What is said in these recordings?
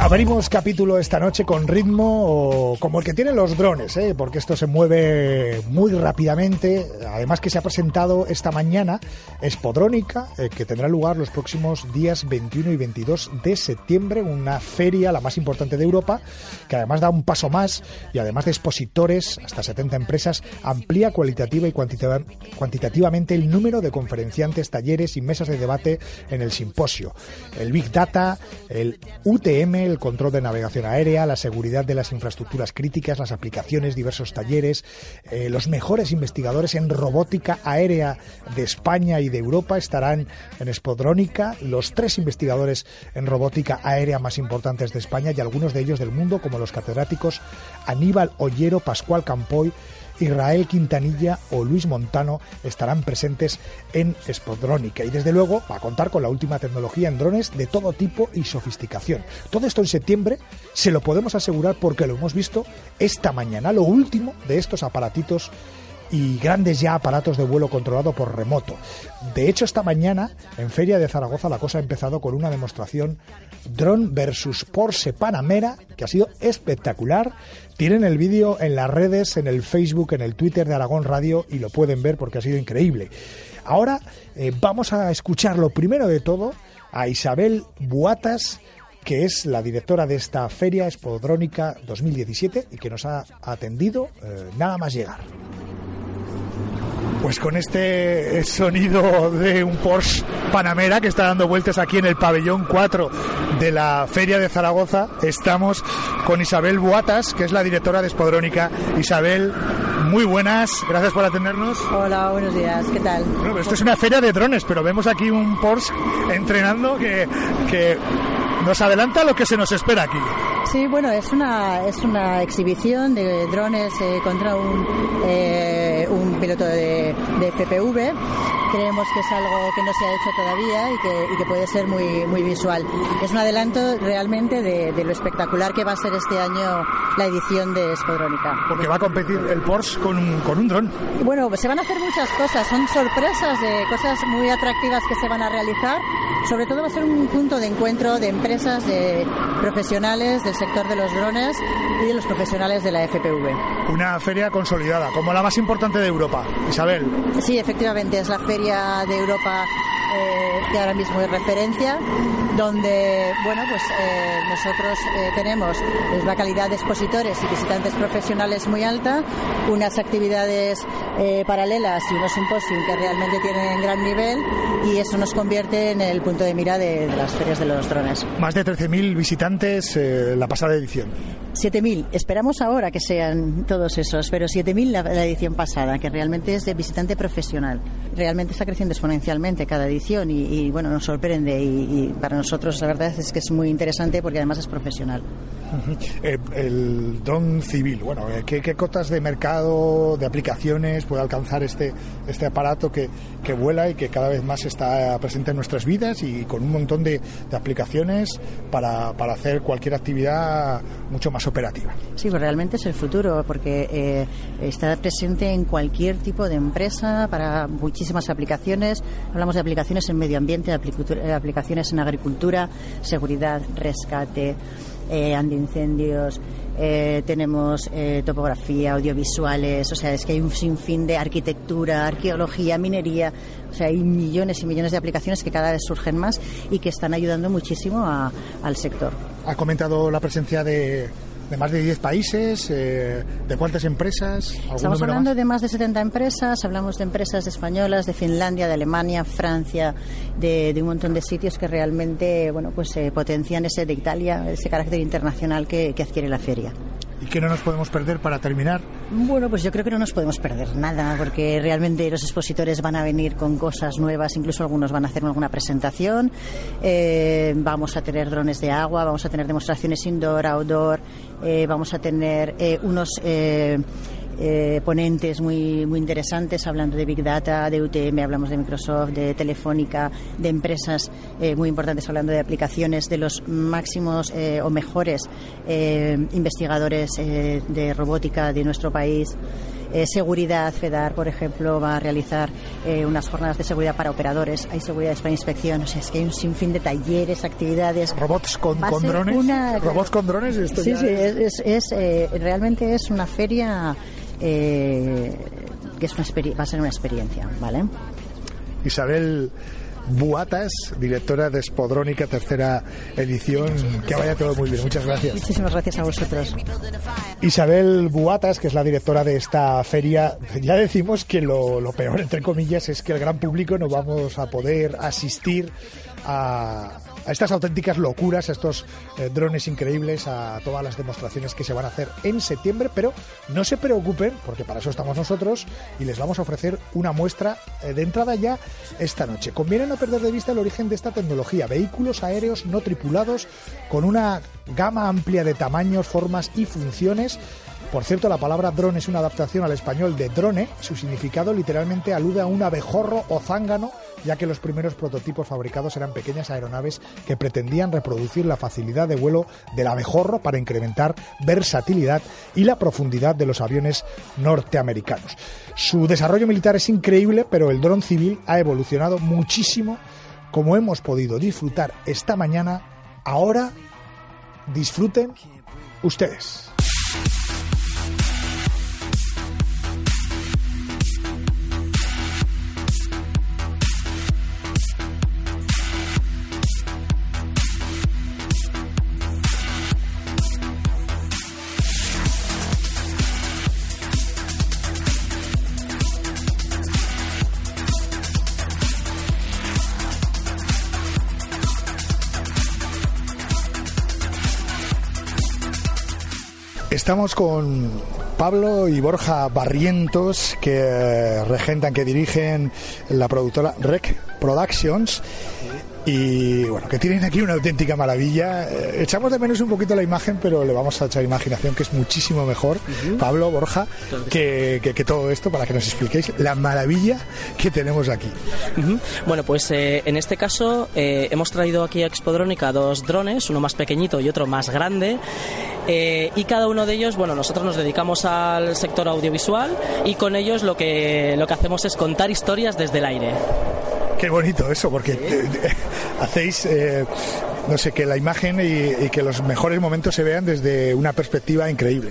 Abrimos capítulo esta noche con ritmo como el que tienen los drones, ¿eh? porque esto se mueve muy rápidamente. Además que se ha presentado esta mañana Espodrónica, eh, que tendrá lugar los próximos días 21 y 22 de septiembre, una feria la más importante de Europa, que además da un paso más y además de expositores, hasta 70 empresas, amplía cualitativa y cuantitativamente el número de conferenciantes, talleres y mesas de debate en el simposio. El Big Data, el UTM, el control de navegación aérea, la seguridad de las infraestructuras críticas, las aplicaciones, diversos talleres. Eh, los mejores investigadores en robótica aérea de España y de Europa estarán en Espodrónica. Los tres investigadores en robótica aérea más importantes de España y algunos de ellos del mundo, como los catedráticos Aníbal Ollero, Pascual Campoy, Israel Quintanilla o Luis Montano estarán presentes en Spodrónica y desde luego va a contar con la última tecnología en drones de todo tipo y sofisticación. Todo esto en septiembre se lo podemos asegurar porque lo hemos visto esta mañana, lo último de estos aparatitos y grandes ya aparatos de vuelo controlado por remoto. De hecho, esta mañana en Feria de Zaragoza la cosa ha empezado con una demostración drone versus Porsche Panamera que ha sido espectacular. Tienen el vídeo en las redes, en el Facebook, en el Twitter de Aragón Radio y lo pueden ver porque ha sido increíble. Ahora eh, vamos a escuchar lo primero de todo a Isabel Buatas que es la directora de esta Feria Espodrónica 2017 y que nos ha atendido eh, nada más llegar. Pues con este sonido de un Porsche Panamera que está dando vueltas aquí en el pabellón 4 de la Feria de Zaragoza, estamos con Isabel Buatas, que es la directora de Espodrónica. Isabel, muy buenas, gracias por atendernos. Hola, buenos días, ¿qué tal? Bueno, esto es una feria de drones, pero vemos aquí un Porsche entrenando que, que nos adelanta lo que se nos espera aquí. Sí, bueno, es una, es una exhibición de drones eh, contra un, eh, un piloto de, de FPV creemos que es algo que no se ha hecho todavía y que, y que puede ser muy, muy visual. Es un adelanto realmente de, de, lo espectacular que va a ser este año la edición de Espodrónica. Porque va a competir el Porsche con un, con un dron. Bueno, se van a hacer muchas cosas, son sorpresas de cosas muy atractivas que se van a realizar. Sobre todo va a ser un punto de encuentro de empresas, de profesionales del sector de los drones y de los profesionales de la FPV. Una feria consolidada, como la más importante de Europa. Isabel. Sí, efectivamente, es la feria de Europa eh, que ahora mismo es referencia, donde bueno pues eh, nosotros eh, tenemos la calidad de expositores y visitantes profesionales muy alta, unas actividades eh, paralelas y unos simposios que realmente tienen gran nivel y eso nos convierte en el punto de mira de, de las ferias de los drones. Más de 13.000 visitantes la pasada edición. 7.000. Esperamos ahora que sean todos esos, pero 7.000 la, la, edición pasada, que realmente es de visitante profesional. Realmente está creciendo exponencialmente cada edición y, bueno, nos sorprende y, y, para nosotros la verdad es que es muy interesante porque además es profesional. Eh, el don civil, bueno, eh, ¿qué, ¿qué, cotas de mercado, de aplicaciones puede alcanzar este, este aparato que, que, vuela y que cada vez más está presente en nuestras vidas y con un montón de, de aplicaciones para, para hacer cualquier actividad mucho más operativa. Sí, pues realmente es el futuro, porque eh, está presente en cualquier tipo de empresa para muchísimas aplicaciones. Hablamos de aplicaciones en medio ambiente, aplicaciones en agricultura, seguridad, rescate, eh, antiincendios, eh, tenemos eh, topografía, audiovisuales, o sea, es que hay un sinfín de arquitectura, arqueología, minería, o sea, hay millones y millones de aplicaciones que cada vez surgen más y que están ayudando muchísimo a, al sector. Ha comentado la presencia de de más de 10 países, eh, de cuántas empresas. Estamos hablando más? de más de 70 empresas, hablamos de empresas españolas, de Finlandia, de Alemania, Francia, de, de un montón de sitios que realmente bueno, pues, eh, potencian ese de Italia, ese carácter internacional que, que adquiere la feria. ¿Y qué no nos podemos perder para terminar? Bueno, pues yo creo que no nos podemos perder nada, porque realmente los expositores van a venir con cosas nuevas, incluso algunos van a hacer alguna presentación. Eh, vamos a tener drones de agua, vamos a tener demostraciones indoor, outdoor, eh, vamos a tener eh, unos eh, ponentes muy, muy interesantes hablando de Big Data, de UTM, hablamos de Microsoft, de Telefónica, de empresas eh, muy importantes hablando de aplicaciones, de los máximos eh, o mejores investigadores de robótica de nuestro país. Seguridad, FEDAR, por ejemplo, va a realizar unas jornadas de seguridad para operadores. Hay seguridad para inspección. O sea, es que hay un sinfín de talleres, actividades. ¿Robots con, drones? ¿Robots con drones? sí, sí, es, es realmente es una feria eh, que es una va a ser una experiencia, ¿vale? Isabel Buatas, directora de Espodrónica, tercera edición. Que vaya todo muy bien. Muchas gracias. Muchísimas gracias a vosotros. Isabel Buatas, que es la directora de esta feria, ya decimos que lo, lo peor, entre comillas, es que el gran público no vamos a poder asistir a, a estas auténticas locuras, a estos eh, drones increíbles, a todas las demostraciones que se van a hacer en septiembre, pero no se preocupen, porque para eso estamos nosotros y les vamos a ofrecer una muestra eh, de entrada ya esta noche. Conviene no perder de vista el origen de esta tecnología, vehículos aéreos no tripulados con una gama amplia de tamaños, formas y funciones por cierto, la palabra drone es una adaptación al español de drone. Su significado literalmente alude a un abejorro o zángano, ya que los primeros prototipos fabricados eran pequeñas aeronaves que pretendían reproducir la facilidad de vuelo del abejorro para incrementar versatilidad y la profundidad de los aviones norteamericanos. Su desarrollo militar es increíble, pero el dron civil ha evolucionado muchísimo, como hemos podido disfrutar esta mañana. Ahora disfruten ustedes. Estamos con Pablo y Borja Barrientos, que regentan, que dirigen la productora Rec Productions y bueno, que tienen aquí una auténtica maravilla. Eh, echamos de menos un poquito la imagen, pero le vamos a echar imaginación, que es muchísimo mejor, Pablo, Borja, que, que, todo esto, para que nos expliquéis la maravilla que tenemos aquí. Bueno, pues eh, en este caso eh, hemos traído aquí a Expodrónica dos drones, uno más pequeñito y otro más grande. Y cada uno de ellos, bueno, nosotros nos dedicamos al sector audiovisual y con ellos lo que, lo que hacemos es contar historias desde el aire. Qué bonito eso, porque hacéis eh, no sé, que la imagen y, que los mejores momentos se vean desde una perspectiva increíble.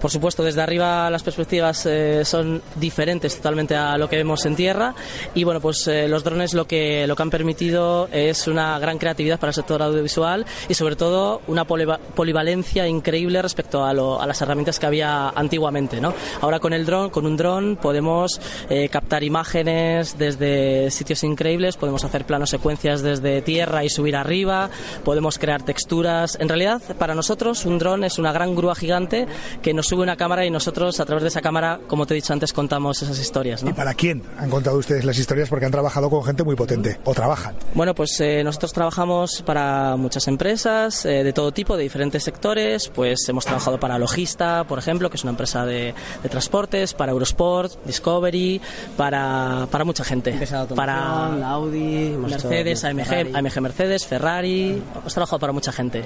Por supuesto, desde arriba las perspectivas eh, son diferentes totalmente a lo que vemos en tierra y bueno, pues eh, los drones lo que, lo que han permitido es una gran creatividad para el sector audiovisual y sobre todo una polivalencia increíble respecto a, las herramientas que había antiguamente. ¿no? Ahora con el dron, con un dron podemos eh, captar imágenes desde sitios increíbles, podemos hacer planos secuencias desde tierra y subir arriba, podemos crear texturas. En realidad, para nosotros, un dron es una gran grúa gigante que nos sube una cámara y nosotros, a través de esa cámara, como te he dicho antes, contamos esas historias. ¿Y para quién han contado ustedes las historias? Porque han trabajado con gente muy potente, o trabajan. Bueno, pues eh, nosotros trabajamos para muchas empresas eh, de todo tipo, de diferentes sectores. Pues hemos trabajado para Logista, por ejemplo, que es una empresa de, transportes, para Eurosport, Discovery, para, para mucha gente. Para Audi, Mercedes, AMG, AMG Mercedes, Ferrari, Hemos trabajado para mucha gente.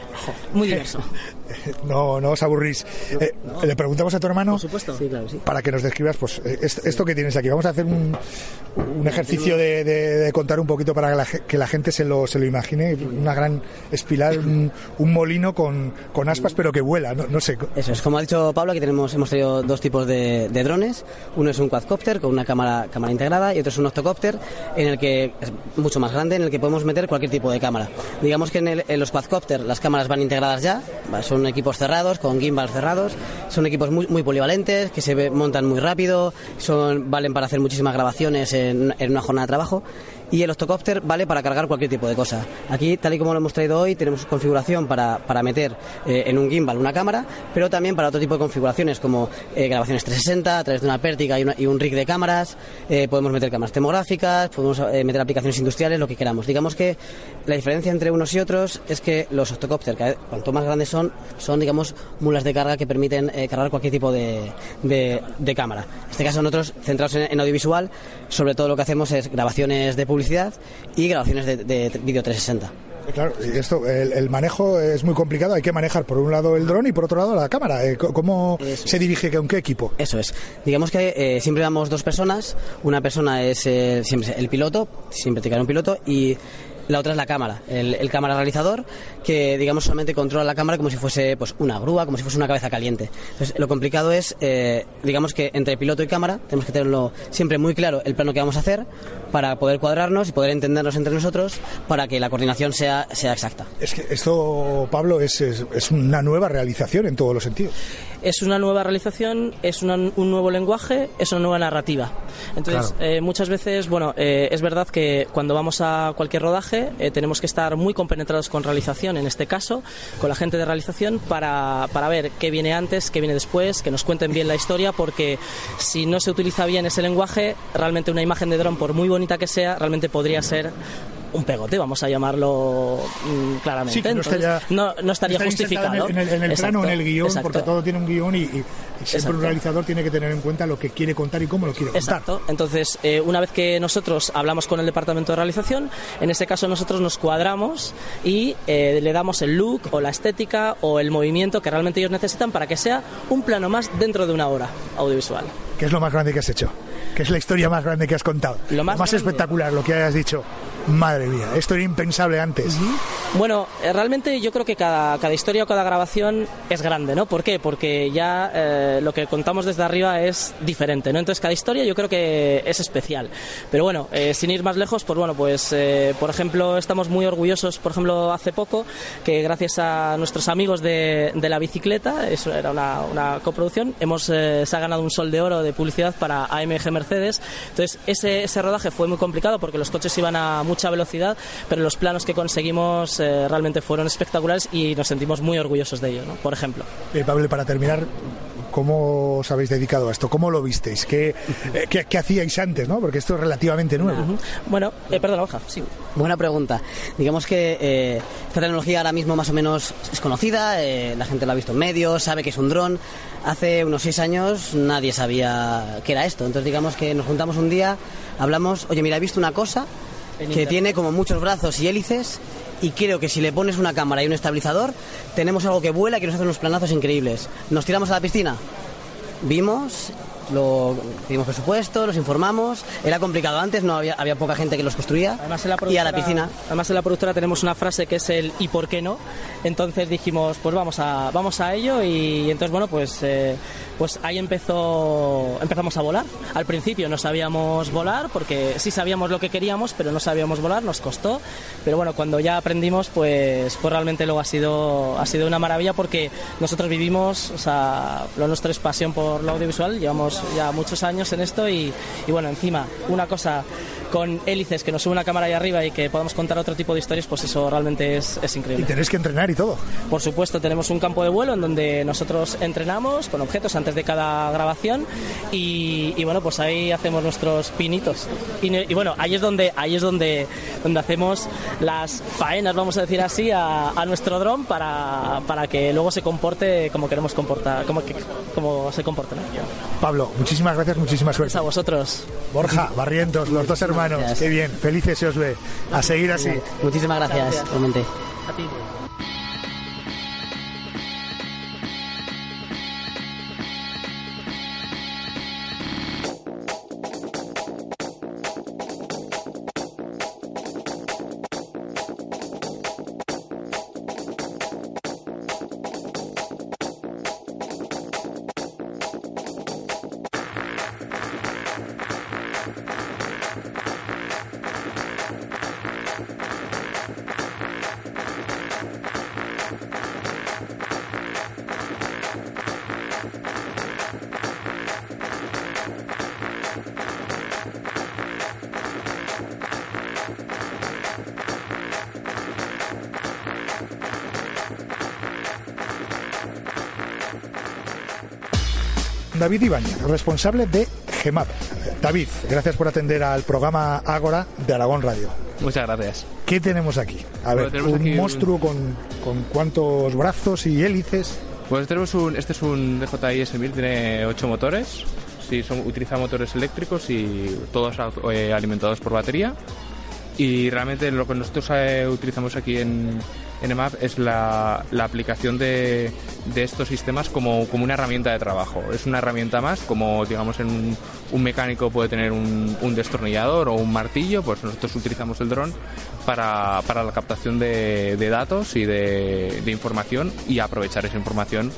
Muy diverso. No, no os aburrís. Eh, le preguntamos a tu hermano. Por supuesto. Para que nos describas, pues, eh, esto que tienes aquí. Vamos a hacer un, un ejercicio de, contar un poquito para que la, gente se lo, se lo imagine. Una gran espiral, un, molino con, con, aspas, pero que vuela. No, sé. Eso es. Como ha dicho Pablo, aquí tenemos, hemos tenido dos tipos de, drones. Uno es un quadcopter con una cámara, cámara integrada y otro es un octocopter en el que es mucho más grande, en el que podemos meter cualquier tipo de cámara. Digamos que en, los quadcopter las cámaras van integradas ya, son equipos cerrados, con gimbals cerrados, son equipos muy, muy polivalentes, que se montan muy rápido, son, valen para hacer muchísimas grabaciones en, una jornada de trabajo. Y el octocopter vale para cargar cualquier tipo de cosa. Aquí, tal y como lo hemos traído hoy, tenemos configuración para, para meter eh, en un gimbal una cámara, pero también para otro tipo de configuraciones como eh, grabaciones 360 a través de una pértiga y, una- y un rig de cámaras, eh, podemos meter cámaras termográficas, podemos eh, meter aplicaciones industriales, lo que queramos. Digamos que la diferencia entre unos y otros es que los octocopter, cuanto más grandes son, son, digamos, mulas de carga que permiten eh, cargar cualquier tipo de, de- de cámara. En este caso, nosotros, centrados en, en audiovisual, sobre todo lo que hacemos es grabaciones de publicidad y grabaciones de, de vídeo 360. Eh, Claro, esto, el, el manejo es muy complicado. Hay que manejar por un lado el dron y por otro lado la cámara. Eh, ¿Cómo Eso se dirige con qué equipo? Eso es. Digamos que eh, siempre vamos dos personas. Una persona es eh, siempre el piloto, siempre tiene que haber un piloto, y la otra es la cámara, el, el cámara realizador, que digamos solamente controla la cámara como si fuese pues una grúa, como si fuese una cabeza caliente. Entonces, lo complicado es, eh, digamos que entre piloto y cámara tenemos que tenerlo siempre muy claro el plano que vamos a hacer para poder cuadrarnos y poder entendernos entre nosotros para que la coordinación sea, sea exacta. Es que esto, Pablo, es, es, es una nueva realización en todos los sentidos. es una nueva realización, es una- un nuevo lenguaje, es una nueva narrativa. Entonces, Claro. eh, muchas veces, bueno, eh, es verdad que cuando vamos a cualquier rodaje eh, tenemos que estar muy compenetrados con realización, en este caso, con la gente de realización, para, para ver qué viene antes, qué viene después, que nos cuenten bien la historia, porque si no se utiliza bien ese lenguaje, realmente una imagen de dron, por muy bonita que sea, realmente podría ser un pegote, vamos a llamarlo mm, claramente. Sí, no Entonces, estaría, no- no estaría justificado. En el, en el- el plano, Exacto, en el guion, exacto. porque todo tiene un guion y, y- siempre Exacto. un realizador tiene que tener en cuenta lo que quiere contar y cómo lo quiere contar. Exacto. Entonces, eh, una vez que nosotros hablamos con el departamento de realización, en ese caso nosotros nos cuadramos y eh, le damos el look o la estética o el movimiento que realmente ellos necesitan para que sea un plano más dentro de una hora audiovisual. ¿Qué es lo más grande que has hecho? ¿Qué es la historia más grande que has contado? Lo más grande. espectacular, lo que hayas dicho. Madre mía, esto era impensable antes. Bueno, eh, realmente yo creo que cada, cada historia o cada grabación es grande, ¿no? ¿Por qué? Porque ya eh, lo que contamos desde arriba es diferente, ¿no? Entonces cada historia yo creo que es especial. Pero bueno, eh, sin ir más lejos, pues bueno, pues por ejemplo estamos muy orgullosos, por ejemplo hace poco, que gracias a nuestros amigos de, de la bicicleta, eso era una, una coproducción, hemos, se ha ganado un sol de oro de publicidad para AMG Mercedes. Entonces ese, ese rodaje fue muy complicado porque los coches iban a mucha velocidad, pero los planos que conseguimos eh, realmente fueron espectaculares y nos sentimos muy orgullosos de ello, ¿no? por ejemplo. Eh, Pablo, para terminar, ¿cómo os habéis dedicado a esto? ¿Cómo lo visteis? ¿Qué, eh, qué- qué hacíais antes? ¿no? Porque esto es relativamente nuevo. Bueno, eh, perdona, Borja, sí. Buena pregunta. Digamos que eh, esta tecnología ahora mismo más o menos es conocida, eh, la gente lo ha visto en medios, sabe que es un dron. Hace unos seis años nadie sabía qué era esto. Entonces digamos que nos juntamos un día, hablamos, oye mira, he visto una cosa que tiene como muchos brazos y hélices y creo que si le pones una cámara y un estabilizador, tenemos algo que vuela y que nos hace unos planazos increíbles. Nos tiramos a la piscina, vimos, lo pedimos presupuesto, los informamos. Era complicado antes, no había, había poca gente que los construía. Además en, la y a la piscina. además en la productora tenemos una frase que es el ¿y por qué no? Entonces dijimos, pues vamos a, vamos a ello y entonces bueno, pues, eh, pues ahí empezó, empezamos a volar. Al principio no sabíamos volar porque sí sabíamos lo que queríamos, pero no sabíamos volar, nos costó. Pero bueno, cuando ya aprendimos, pues, pues realmente luego ha sido, ha sido una maravilla porque nosotros vivimos, o sea, lo nuestro es pasión por lo audiovisual, llevamos ya muchos años en esto y, y bueno, encima una cosa con hélices que nos sube una cámara ahí arriba y que podamos contar otro tipo de historias, pues eso realmente es, es Y increíble. tenéis que entrenar y todo. Por supuesto, tenemos un campo de vuelo en donde nosotros entrenamos con objetos antes de cada grabación y, y, bueno, pues ahí hacemos nuestros pinitos. Y, y bueno, ahí es donde ahí es donde donde hacemos las faenas, vamos a decir así, a, a nuestro dron para, para que luego se comporte como queremos comportar, como que como se comporta. Pablo, muchísimas gracias, muchísima suerte. Gracias a vosotros. Borja, Barrientos, los dos hermanos. Gracias. Qué bien, felices se os ve. A seguir así. Muchísimas gracias, Gracias. realmente. A ti. David Ibáñez, responsable de GEMAP. David, gracias por atender al programa Ágora de Aragón Radio. Muchas gracias. ¿Qué tenemos aquí? A ver, un monstruo con, con cuántos brazos y hélices. Pues tenemos un, este es un DJI S1000, tiene 8 motores, sí, son, utiliza motores eléctricos y todos eh, alimentados por batería. Y realmente lo que nosotros eh, utilizamos aquí en, en EMAP es la, aplicación de, estos sistemas como, una herramienta de trabajo. Es una herramienta más, como digamos en un, mecánico puede tener un, destornillador o un martillo, pues nosotros utilizamos el dron para, la captación de, datos y de información y aprovechar esa información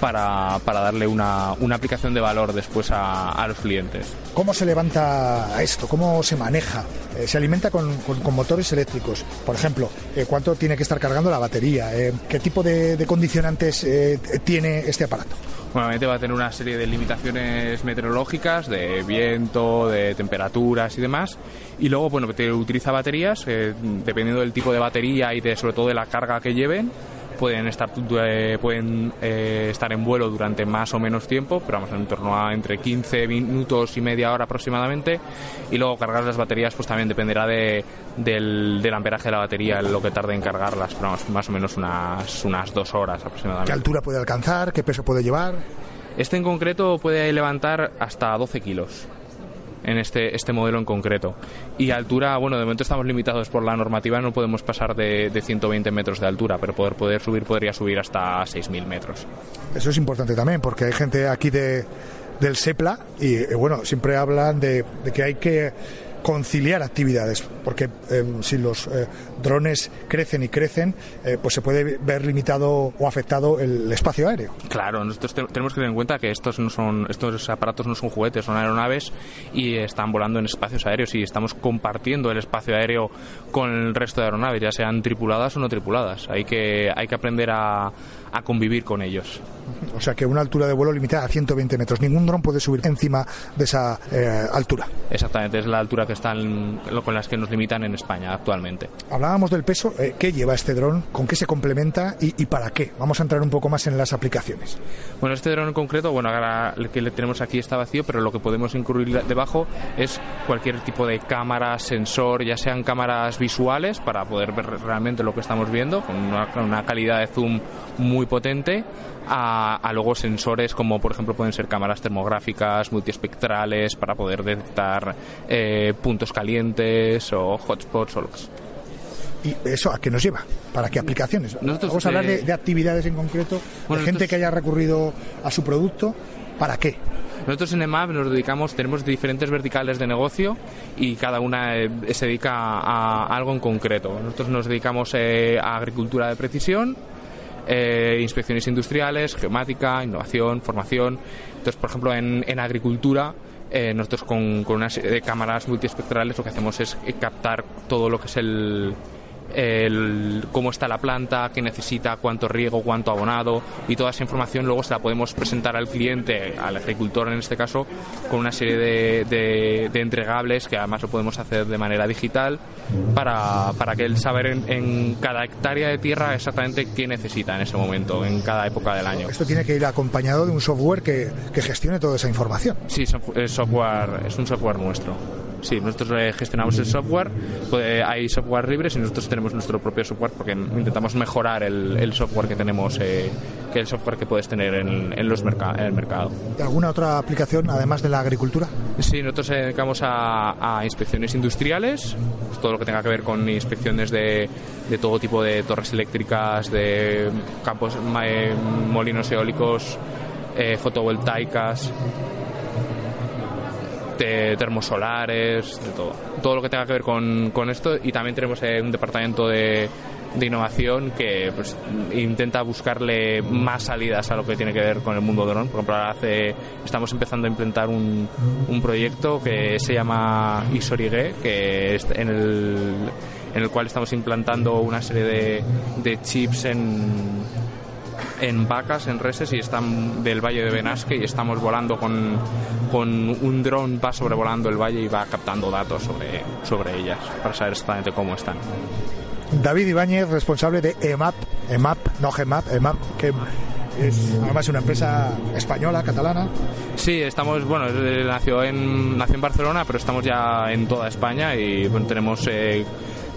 para, para darle una, una, aplicación de valor después a, a, los clientes. ¿Cómo se levanta esto? ¿Cómo se maneja? Eh, se alimenta con, con, con, motores eléctricos. Por ejemplo, eh, ¿cuánto tiene que estar cargando la batería? Eh, ¿Qué tipo de, de condicionantes eh, tiene este aparato? Obviamente va a tener una serie de limitaciones meteorológicas, de viento, de temperaturas y demás. Y luego, bueno, utiliza baterías, eh, dependiendo del tipo de batería y de, sobre todo de la carga que lleven pueden estar pueden eh, estar en vuelo durante más o menos tiempo, pero vamos en torno a entre 15 minutos y media hora aproximadamente. Y luego cargar las baterías, pues también dependerá de, del, del, amperaje de la batería, lo que tarde en cargarlas, pero vamos, más o menos unas, unas dos horas aproximadamente. ¿Qué altura puede alcanzar? ¿Qué peso puede llevar? Este en concreto puede levantar hasta 12 kilos en este, este modelo en concreto. Y altura, bueno, de momento estamos limitados por la normativa, no podemos pasar de, de 120 metros de altura, pero poder, poder subir podría subir hasta 6.000 metros. Eso es importante también, porque hay gente aquí de, del SEPLA y, bueno, siempre hablan de que hay que conciliar actividades, porque eh, si los eh, drones crecen y crecen, eh, pues se puede ver limitado o afectado el espacio aéreo. Claro, nosotros te tenemos que tener en cuenta que estos no son estos aparatos no son juguetes, son aeronaves y están volando en espacios aéreos y estamos compartiendo el espacio aéreo con el resto de aeronaves, ya sean tripuladas o no tripuladas. Hay que hay que aprender a, a convivir con ellos. O sea que una altura de vuelo limitada a 120 metros. Ningún dron puede subir encima de esa eh, altura. Exactamente, es la altura que están con las que nos limitan en España actualmente. Hablábamos del peso. Eh, ¿Qué lleva este dron? ¿Con qué se complementa y, y, para qué? Vamos a entrar un poco más en las aplicaciones. Bueno, este dron en concreto, bueno, ahora el que le tenemos aquí está vacío, pero lo que podemos incluir debajo es cualquier tipo de cámara, sensor, ya sean cámaras visuales para poder ver realmente lo que estamos viendo con una, una calidad de zoom muy potente a, a, luego sensores como por ejemplo pueden ser cámaras termográficas multiespectrales para poder detectar eh, puntos calientes o hotspots o lo que ¿Y eso a qué nos lleva? ¿Para qué aplicaciones? Nosotros, Vamos a hablar de, de actividades en concreto, bueno, de gente nosotros, que haya recurrido a su producto. ¿Para qué? Nosotros en EMAP nos dedicamos, tenemos diferentes verticales de negocio y cada una eh, se dedica a, a, algo en concreto. Nosotros nos dedicamos eh, a agricultura de precisión, eh, inspecciones industriales, geomática, innovación, formación. Entonces, por ejemplo, en, en agricultura, eh, nosotros con, con, una serie de cámaras multiespectrales lo que hacemos es captar todo lo que es el, el, cómo está la planta, qué necesita, cuánto riego, cuánto abonado y toda esa información luego se la podemos presentar al cliente, al agricultor en este caso, con una serie de, de, de entregables que además lo podemos hacer de manera digital para, para que él saber en, en, cada hectárea de tierra exactamente qué necesita en ese momento, en cada época del año. Esto tiene que ir acompañado de un software que, que gestione toda esa información. Sí, es, software, es un software nuestro. Sí, nosotros eh, gestionamos el software, pues, hay software libres y nosotros tenemos nuestro propio software porque intentamos mejorar el, el software que tenemos, eh, que el software que puedes tener en, en los merc en el mercado. ¿Alguna otra aplicación además de la agricultura? Sí, nosotros nos dedicamos a, a, inspecciones industriales, pues todo lo que tenga que ver con inspecciones de, de todo tipo de torres eléctricas, de campos, eh, molinos eólicos, eh, fotovoltaicas, de termosolares, de todo. Todo lo que tenga que ver con, con esto. Y también tenemos eh, un departamento de, de innovación que pues, intenta buscarle más salidas a lo que tiene que ver con el mundo dron. Por ejemplo, ahora hace, estamos empezando a implementar un, un proyecto que se llama Isorigue, que es en el, en el cual estamos implantando una serie de, de chips en en vacas, en reses y están del valle de Benasque y estamos volando con, con un dron, va sobrevolando el valle y va captando datos sobre, sobre ellas para saber exactamente cómo están. David Ibáñez, responsable de EMAP, EMAP, no GEMAP, EMAP, que es además una empresa española, catalana. Sí, estamos, bueno, nació en, nació en Barcelona, pero estamos ya en toda España y bueno, tenemos... Eh,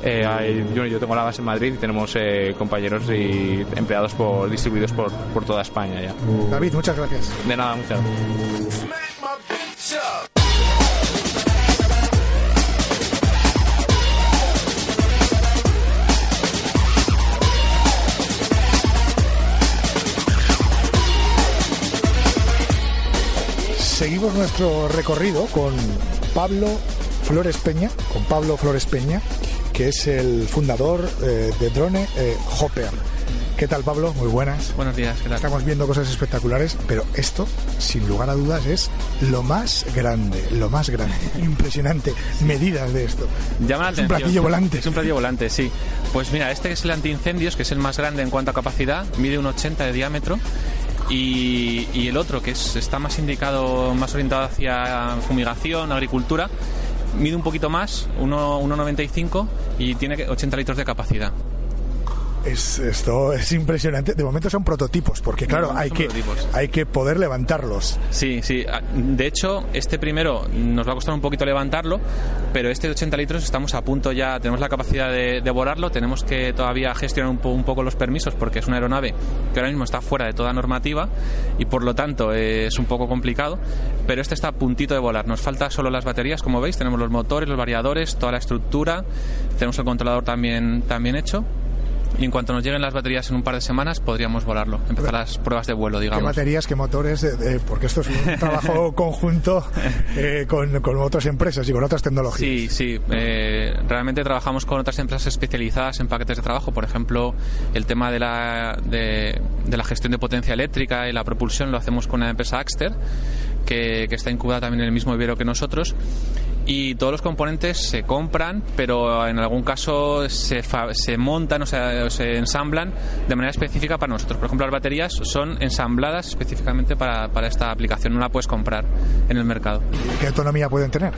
eh, yo, yo, tengo la base en Madrid y tenemos eh, compañeros y empleados por, distribuidos por, por toda España ya. David, muchas gracias. De nada, muchas gracias. Seguimos nuestro recorrido con Pablo Flores Peña, con Pablo Flores Peña, que es el fundador eh, de Drone eh, Hopper. ¿Qué tal, Pablo? Muy buenas. Buenos días, ¿qué tal? Estamos viendo cosas espectaculares, pero esto, sin lugar a dudas, es lo más grande, lo más grande. Impresionante. Medidas de esto. Llama la es atención. un platillo volante. Es un platillo volante, sí. Pues mira, este es el antiincendios, que es el más grande en cuanto a capacidad, mide un 80 de diámetro. Y, y el otro, que es, está más indicado, más orientado hacia fumigación, agricultura, mide un poquito más, 1,95 y tiene 80 litros de capacidad. Es, esto es impresionante. De momento son prototipos, porque claro, hay, que, prototipos. hay que poder levantarlos. Sí, sí. Ah, De hecho, este primero nos va a costar un poquito levantarlo, pero este de 80 litros estamos a punto ya, tenemos la capacidad de, de volarlo, tenemos que todavía gestionar un, po- un poco los permisos porque es una aeronave que ahora mismo está fuera de toda normativa y por lo tanto es un poco complicado, pero este está a puntito de volar. Nos falta solo las baterías, como veis, tenemos los motores, los variadores, toda la estructura, tenemos el controlador también, también hecho. Y en cuanto nos lleguen las baterías en un par de semanas, podríamos volarlo, empezar las pruebas de vuelo, ¿Qué digamos. baterías, qué motores? eh, eh, porque esto es un trabajo conjunto eh, con, con otras empresas y con otras tecnologías. Sí, sí. eh, realmente trabajamos con otras empresas especializadas en paquetes de trabajo. Por ejemplo, el tema de la, de, de la gestión de potencia eléctrica y la propulsión lo hacemos con la empresa Axter, que, que está incubada también en el mismo vivero que nosotros. Y todos los componentes se compran, pero en algún caso se, fa- se montan, o sea, se ensamblan de manera específica para nosotros. Por ejemplo, las baterías son ensambladas específicamente para, para esta aplicación, no la puedes comprar en el mercado ¿Qué autonomía pueden tener?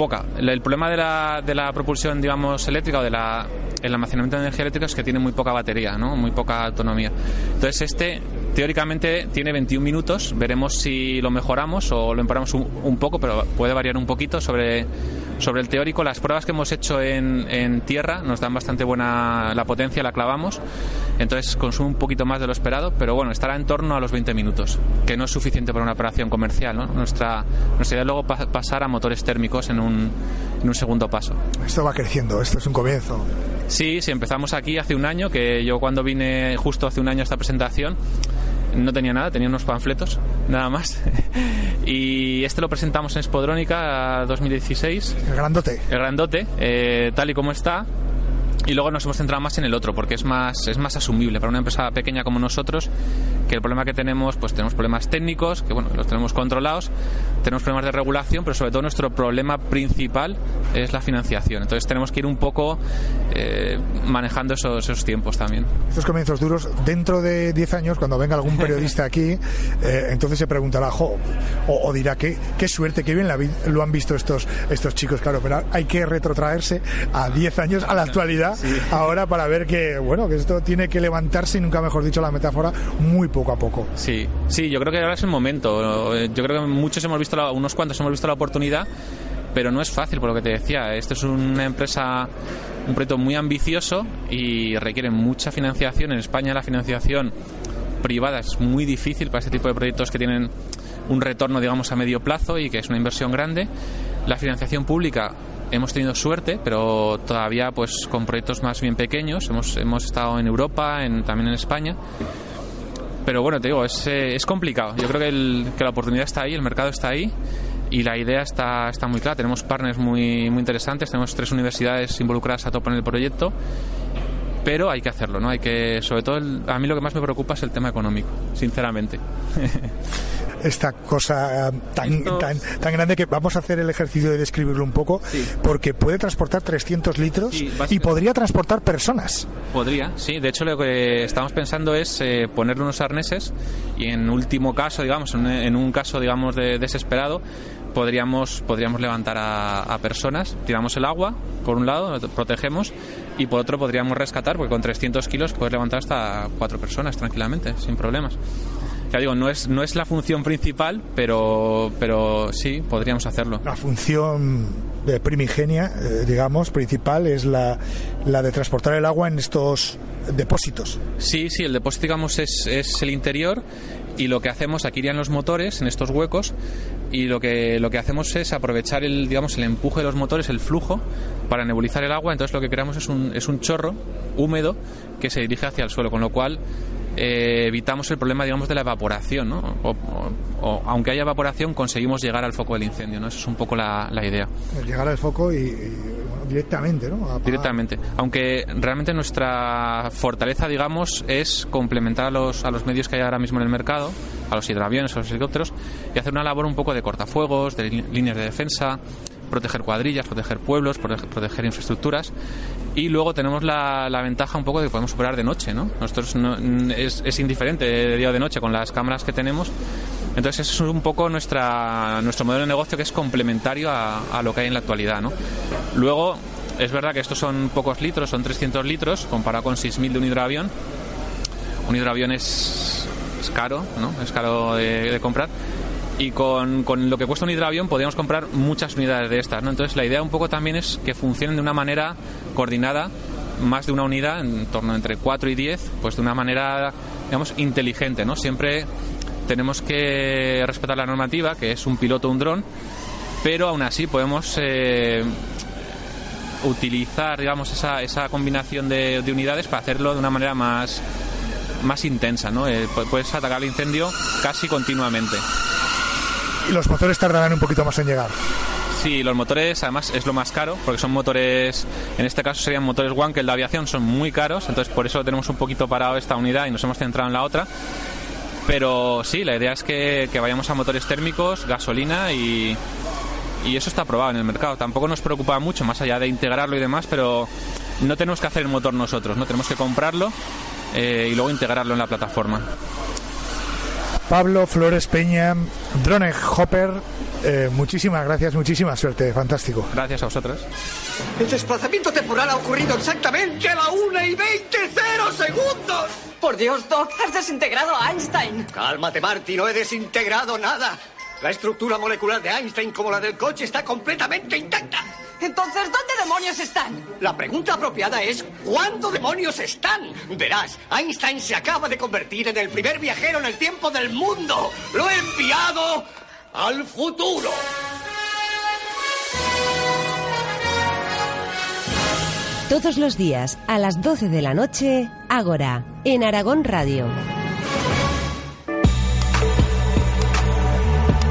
Poca. El, problema de la, de la propulsión, digamos, eléctrica o de la, el almacenamiento de energía eléctrica es que tiene muy poca batería, ¿no? Muy poca autonomía. Entonces este, teóricamente, tiene 21 minutos. Veremos si lo mejoramos o lo empeoramos un, un poco, pero puede variar un poquito sobre, sobre el teórico. Las pruebas que hemos hecho en, en tierra nos dan bastante buena la potencia, la clavamos. Entonces consume un poquito más de lo esperado, pero bueno, estará en torno a los 20 minutos, que no es suficiente para una operación comercial, ¿no? Nuestra, nuestra idea es luego pa- pasar a motores térmicos en un, en un segundo paso. Esto va creciendo, esto es un comienzo. Sí, sí, empezamos aquí hace un año, que yo cuando vine justo hace un año a esta presentación no tenía nada, tenía unos panfletos, nada más. y este lo presentamos en Spodrónica 2016, El grandote. el grandote, eh, tal y como está. Y luego nos hemos centrado más en el otro, porque es más, es más asumible para una empresa pequeña como nosotros, que el problema que tenemos, pues tenemos problemas técnicos, que bueno, los tenemos controlados, tenemos problemas de regulación, pero sobre todo nuestro problema principal es la financiación. Entonces tenemos que ir un poco eh, manejando esos, esos tiempos también. Estos comienzos duros, dentro de 10 años, cuando venga algún periodista aquí, eh, entonces se preguntará, jo, o, o dirá, qué, qué suerte, qué bien la vi- lo han visto estos, estos chicos, claro, pero hay que retrotraerse a 10 años, a la actualidad, ahora para ver que, bueno, que esto tiene que levantarse, y nunca mejor dicho la metáfora, muy poco a poco. Sí, sí, yo creo que ahora es el momento. Eh, Yo creo que muchos hemos visto, la- unos cuantos hemos visto la oportunidad, pero no es fácil por lo que te decía. Esto es una empresa, un proyecto muy ambicioso y requiere mucha financiación. En España la financiación privada es muy difícil para este tipo de proyectos que tienen un retorno, digamos, a medio plazo y que es una inversión grande. La financiación pública hemos tenido suerte, pero todavía pues con proyectos más bien pequeños. Hemos, hemos estado en Europa, en, también en España. Pero bueno, te digo, es, eh, es complicado. Yo creo que, el- que la oportunidad está ahí, el mercado está ahí y la idea está, está muy clara. Tenemos partners muy, muy interesantes, tenemos tres universidades involucradas a tope en el proyecto, pero hay que hacerlo, ¿no? Hay que, sobre todo, el- a mí lo que más me preocupa es el tema económico, sinceramente. esta cosa eh, tan, Estos- tan, tan grande que vamos a hacer el ejercicio de describirlo un poco, Sí. porque puede transportar 300 litros Sí, y podría transportar personas. Podría, sí. De hecho, lo que estamos pensando es eh, ponerle unos arneses y en último caso, digamos, en un caso, digamos, de desesperado, podríamos, podríamos levantar a, a personas, tiramos el agua, por un lado, protegemos, y por otro podríamos rescatar, porque con 300 kilos puedes levantar hasta cuatro personas tranquilamente, sin problemas. Ya digo, no es, no es la función principal, pero, pero sí, podríamos hacerlo. La función de primigenia, eh, digamos, principal es la, la de transportar el agua en estos depósitos. Sí, sí, el depósito, digamos, es, es el interior y lo que hacemos, aquí irían los motores en estos huecos y lo que, lo que hacemos es aprovechar el, digamos, el empuje de los motores, el flujo, para nebulizar el agua. Entonces lo que creamos es un, es un chorro húmedo que se dirige hacia el suelo, con lo cual eh, evitamos el problema, digamos, de la evaporación, ¿no? O, o- o, aunque haya evaporación, conseguimos llegar al foco del incendio, ¿no? Esa es un poco la, la idea. Llegar al foco y, y, directamente, ¿no? Directamente. Aunque realmente nuestra fortaleza, digamos, es complementar a los, a los medios que hay ahora mismo en el mercado, a los hidroaviones, a los helicópteros, y hacer una labor un poco de cortafuegos, de líneas de defensa, proteger cuadrillas, proteger pueblos, prote- proteger infraestructuras. Y luego tenemos la, la ventaja un poco de que podemos operar de noche, ¿no? Nosotros no- es, es indiferente de día o de noche con las cámaras que tenemos. Entonces eso es un poco nuestra, nuestro modelo de negocio que es complementario a, a lo que hay en la actualidad, ¿no? Luego, es verdad que estos son pocos litros, son 300 litros, comparado con 6.000 de un hidroavión. Un hidroavión es, es caro, ¿no? Es caro de, de comprar. Y con, con lo que cuesta un hidroavión podríamos comprar muchas unidades de estas, ¿no? Entonces la idea un poco también es que funcionen de una manera coordinada, más de una unidad, en torno entre 4 y 10, pues de una manera, digamos, inteligente, ¿no? Siempre tenemos que respetar la normativa, que es un piloto, un dron, pero aún así podemos eh, utilizar, digamos, esa, esa combinación de, de unidades para hacerlo de una manera más, más intensa, ¿no? Eh, pu- puedes atacar el incendio casi continuamente. Y los motores tardarán un poquito más en llegar. Sí, los motores además es lo más caro, porque son motores, en este caso serían motores Wankel de aviación, son muy caros, entonces por eso tenemos un poquito parado esta unidad y nos hemos centrado en la otra. Pero sí, la idea es que, vayamos a motores térmicos, gasolina y, eso está aprobado en el mercado. Tampoco nos preocupa mucho, más allá de integrarlo y demás, pero no tenemos que hacer el motor nosotros, no tenemos que comprarlo eh, y luego integrarlo en la plataforma. Pablo Flores Peña, Drone Hopper, eh, muchísimas gracias, muchísima suerte, fantástico. Gracias a vosotros. El desplazamiento temporal ha ocurrido exactamente a la 1 y 20 cero segundos. Por Dios, Doc, has desintegrado a Einstein. Cálmate, Marty, no he desintegrado nada. La estructura molecular de Einstein, como la del coche, está completamente intacta. Entonces, ¿dónde demonios están? La pregunta apropiada es ¿cuándo demonios están? Verás, Einstein se acaba de convertir en el primer viajero en el tiempo del mundo. Lo he enviado al futuro. Todos los días a las 12 de la noche, Ágora, en Aragón Radio.